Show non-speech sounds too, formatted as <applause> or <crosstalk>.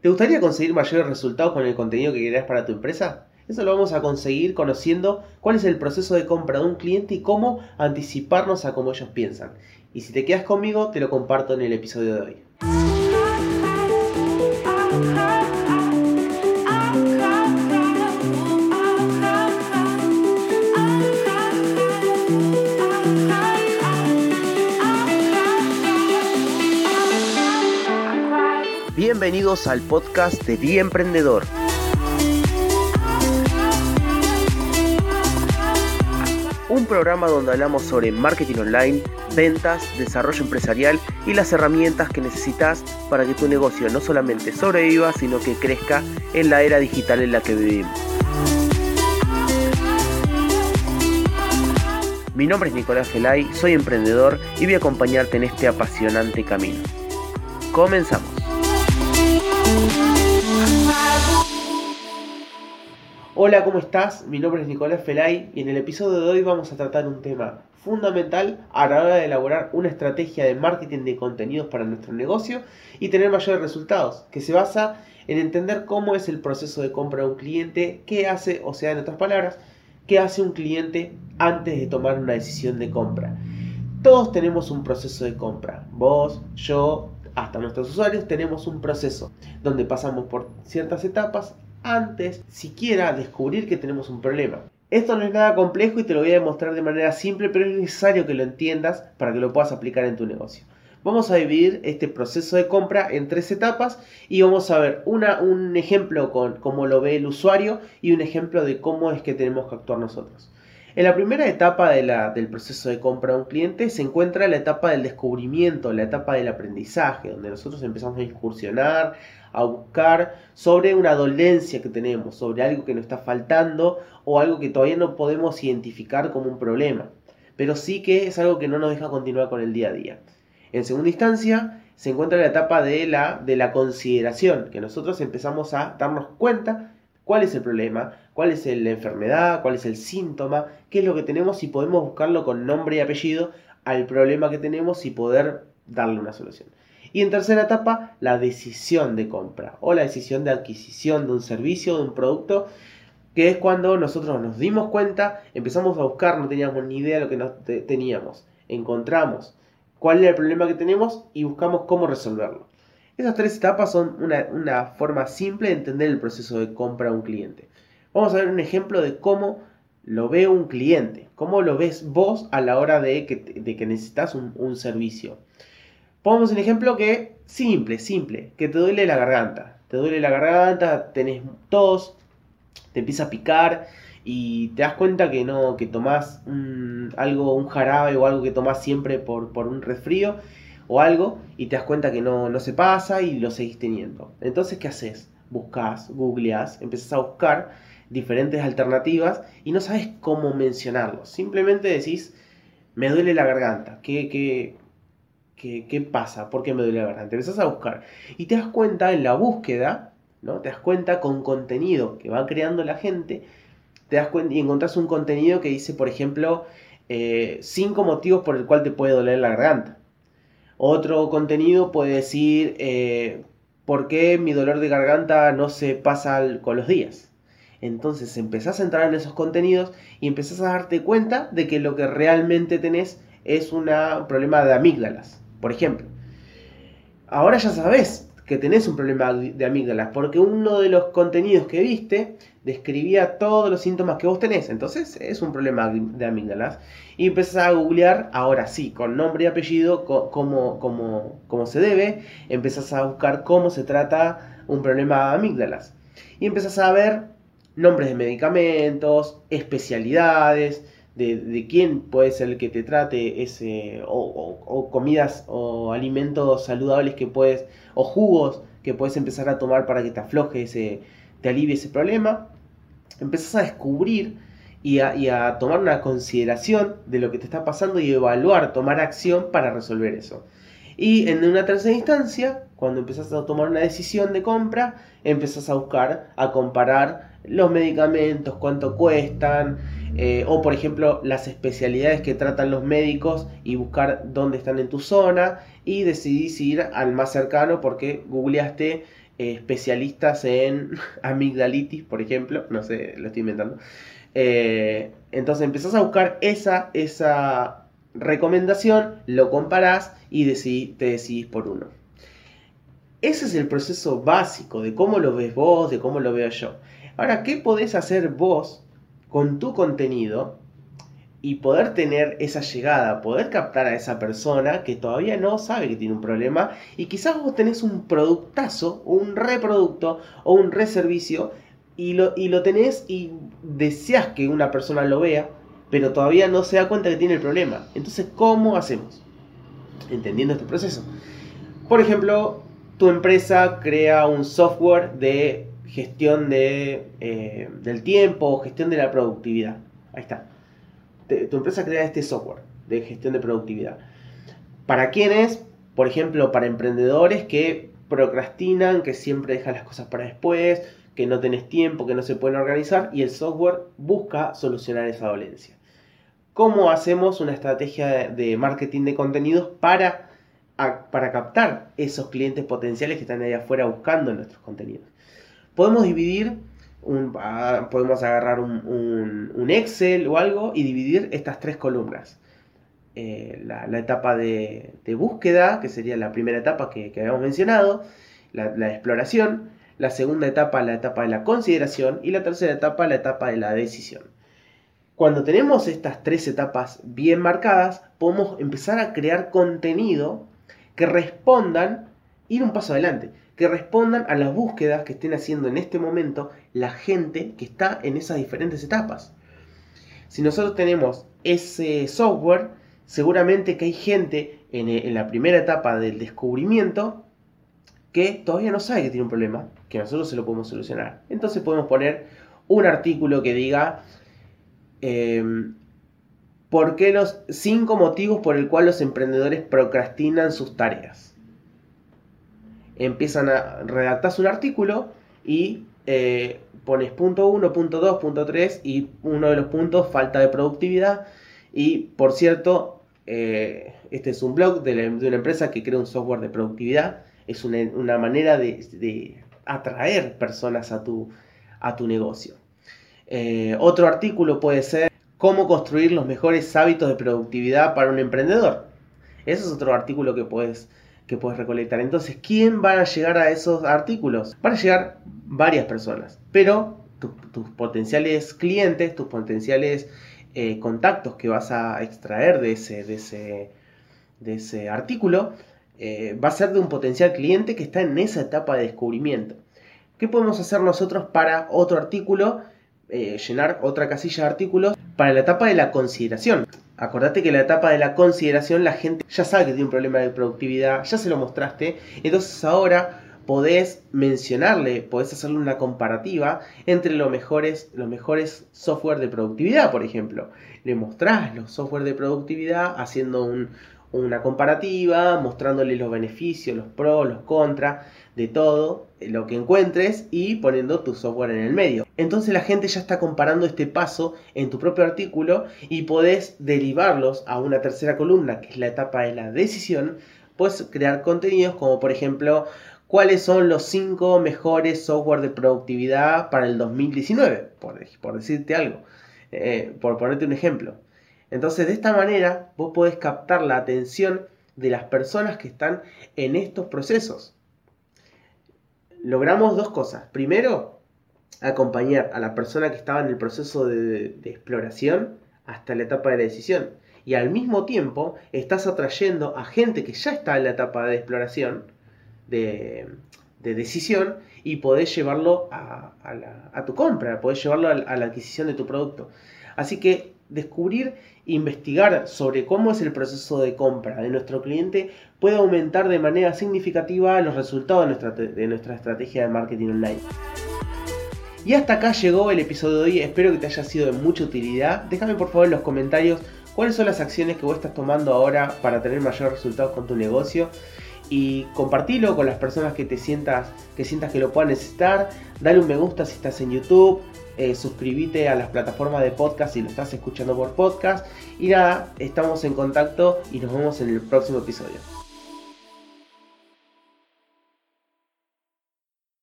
¿Te gustaría conseguir mayores resultados con el contenido que creas para tu empresa? Eso lo vamos a conseguir conociendo cuál es el proceso de compra de un cliente y cómo anticiparnos a cómo ellos piensan. Y si te quedas conmigo, te lo comparto en el episodio de hoy. Bienvenidos al podcast de Día Emprendedor. Un programa donde hablamos sobre marketing online, ventas, desarrollo empresarial y las herramientas que necesitas para que tu negocio no solamente sobreviva, sino que crezca en la era digital en la que vivimos. Mi nombre es Nicolás Felay, soy emprendedor y voy a acompañarte en este apasionante camino. Comenzamos. Hola, ¿cómo estás? Mi nombre es Nicolás Felay y en el episodio de hoy vamos a tratar un tema fundamental a la hora de elaborar una estrategia de marketing de contenidos para nuestro negocio y tener mayores resultados, que se basa en entender cómo es el proceso de compra de un cliente, qué hace, o sea, en otras palabras, qué hace un cliente antes de tomar una decisión de compra. Todos tenemos un proceso de compra, vos, yo, hasta nuestros usuarios tenemos un proceso donde pasamos por ciertas etapas antes siquiera descubrir que tenemos un problema. Esto no es nada complejo y te lo voy a demostrar de manera simple, pero es necesario que lo entiendas para que lo puedas aplicar en tu negocio. Vamos a dividir este proceso de compra en tres etapas y vamos a ver una, un ejemplo con cómo lo ve el usuario y un ejemplo de cómo es que tenemos que actuar nosotros. En la primera etapa del proceso de compra de un cliente se encuentra la etapa del descubrimiento, la etapa del aprendizaje, donde nosotros empezamos a incursionar, a buscar sobre una dolencia que tenemos, sobre algo que nos está faltando o algo que todavía no podemos identificar como un problema, pero sí que es algo que no nos deja continuar con el día a día. En segunda instancia, se encuentra la etapa de la, de la consideración, que nosotros empezamos a darnos cuenta cuál es el problema, cuál es la enfermedad, cuál es el síntoma, qué es lo que tenemos y podemos buscarlo con nombre y apellido al problema que tenemos y poder darle una solución. Y en tercera etapa, la decisión de compra o la decisión de adquisición de un servicio, de un producto, que es cuando nosotros nos dimos cuenta, empezamos a buscar, no teníamos ni idea de lo que teníamos, encontramos cuál era el problema que tenemos y buscamos cómo resolverlo. Esas tres etapas son una, forma simple de entender el proceso de compra de un cliente. Vamos a ver un ejemplo de cómo lo ve un cliente, cómo lo ves vos a la hora de que, necesitas un, servicio. Pongamos un ejemplo que simple, simple, que te duele la garganta. Te duele la garganta, tenés tos, te empieza a picar y te das cuenta que no, que tomás algo, un jarabe o algo que tomás siempre por, por un resfrío o algo y te das cuenta que no, se pasa y lo seguís teniendo. Entonces, ¿qué haces? Buscas, googleas, empiezas a buscar diferentes alternativas y no sabes cómo mencionarlo. Simplemente decís, me duele la garganta. ¿Qué, qué, qué, qué pasa? ¿Por qué me duele la garganta? Empezás a buscar y te das cuenta en la búsqueda, ¿no? Te das cuenta con contenido que va creando la gente, te das cuenta y encontrás un contenido que dice, por ejemplo, eh, cinco motivos por el cual te puede doler la garganta. Otro contenido puede decir eh, por qué mi dolor de garganta no se pasa con los días. Entonces empezás a entrar en esos contenidos y empezás a darte cuenta de que lo que realmente tenés es un problema de amígdalas, por ejemplo. Ahora ya sabes que tenés un problema de amígdalas, porque uno de los contenidos que viste describía todos los síntomas que vos tenés. Entonces es un problema de amígdalas. Y empezás a googlear, ahora sí, con nombre y apellido, cómo, cómo, se debe. Empezás a buscar cómo se trata un problema de amígdalas. Y empezás a ver nombres de medicamentos, especialidades, de, quién puede ser el que te trate ese, o, comidas o alimentos saludables que puedes, o jugos que puedes empezar a tomar para que te afloje ese, te alivie ese problema. Empezás a descubrir y a, y a tomar una consideración de lo que te está pasando y evaluar, tomar acción para resolver eso. Y en una tercera instancia, cuando empezás a tomar una decisión de compra, empezás a buscar, a comparar los medicamentos, cuánto cuestan, eh, o por ejemplo las especialidades que tratan los médicos y buscar dónde están en tu zona y decidís ir al más cercano porque googleaste eh, especialistas en <laughs> amigdalitis, por ejemplo, no sé, lo estoy inventando. Eh, entonces empezás a buscar esa, esa recomendación, lo comparás y te decidís por uno. Ese es el proceso básico de cómo lo ves vos, de cómo lo veo yo. Ahora, ¿qué podés hacer vos con tu contenido y poder tener esa llegada, poder captar a esa persona que todavía no sabe que tiene un problema y quizás vos tenés un productazo, un reproducto o un reservicio y lo, y lo tenés y deseas que una persona lo vea, pero todavía no se da cuenta que tiene el problema. Entonces, ¿cómo hacemos? Entendiendo este proceso. Por ejemplo, tu empresa crea un software de gestión de, eh, del tiempo, gestión de la productividad. Ahí está. tu empresa crea este software de gestión de productividad. ¿Para quiénes? Por ejemplo, para emprendedores que procrastinan, que siempre dejan las cosas para después, que no tenés tiempo, que no se pueden organizar y el software busca solucionar esa dolencia. ¿Cómo hacemos una estrategia de marketing de contenidos para, para captar esos clientes potenciales que están ahí afuera buscando nuestros contenidos? Podemos dividir, un, ah, podemos agarrar un, Excel o algo y dividir estas tres columnas. Eh, la, etapa de, búsqueda, que sería la primera etapa que, habíamos mencionado, la, la exploración, la segunda etapa la etapa de la consideración y la tercera etapa la etapa de la decisión. Cuando tenemos estas tres etapas bien marcadas, podemos empezar a crear contenido que respondan, ir un paso adelante, que respondan a las búsquedas que estén haciendo en este momento la gente que está en esas diferentes etapas. Si nosotros tenemos ese software, seguramente que hay gente en, en la primera etapa del descubrimiento que todavía no sabe que tiene un problema, que nosotros se lo podemos solucionar. Entonces podemos poner un artículo que diga em, ¿Por qué los cinco motivos por el cual los emprendedores procrastinan sus tareas? Empiezan a redactar un artículo y eh, pones punto 1, punto 2, punto 3 y uno de los puntos falta de productividad. Y por cierto, eh, este es un blog de, una empresa que crea un software de productividad. Es una, manera de atraer personas a tu, a tu negocio. Eh, otro artículo puede ser cómo construir los mejores hábitos de productividad para un emprendedor. Ese es otro artículo que puedes, que puedes recolectar. Entonces, ¿quién va a llegar a esos artículos? Van a llegar varias personas, pero tus potenciales clientes, tus potenciales eh, contactos que vas a extraer de ese, de ese, de ese artículo eh, va a ser de un potencial cliente que está en esa etapa de descubrimiento. ¿Qué podemos hacer nosotros para otro artículo? Eh, llenar otra casilla de artículos para la etapa de la consideración. Acordate que la etapa de la consideración la gente ya sabe que tiene un problema de productividad, ya se lo mostraste, entonces ahora podés mencionarle, podés hacerle una comparativa entre los mejores, los mejores software de productividad, por ejemplo. Le mostrás los software de productividad haciendo un, una comparativa, mostrándole los beneficios, los pros, los contras, de todo lo que encuentres y poniendo tu software en el medio. Entonces la gente ya está comparando este paso en tu propio artículo y podés derivarlos a una tercera columna, que es la etapa de la decisión. Puedes crear contenidos como por ejemplo cuáles son los 5 mejores software de productividad para el 2019, por, por decirte algo, eh, por ponerte un ejemplo. Entonces, de esta manera, vos podés captar la atención de las personas que están en estos procesos. Logramos dos cosas. Primero, acompañar a la persona que estaba en el proceso de, exploración hasta la etapa de la decisión. Y al mismo tiempo, estás atrayendo a gente que ya está en la etapa de exploración, de, decisión, y podés llevarlo a, tu compra, podés llevarlo a la adquisición de tu producto. Así que descubrir e investigar sobre cómo es el proceso de compra de nuestro cliente puede aumentar de manera significativa los resultados de nuestra, de nuestra estrategia de marketing online. Y hasta acá llegó el episodio de hoy, espero que te haya sido de mucha utilidad. Déjame por favor en los comentarios cuáles son las acciones que vos estás tomando ahora para tener mayores resultados con tu negocio y compartilo con las personas que te sientas que sientas que lo puedan necesitar. Dale un me gusta si estás en YouTube, eh, suscríbete a las plataformas de podcast si lo estás escuchando por podcast. Y nada, estamos en contacto y nos vemos en el próximo episodio.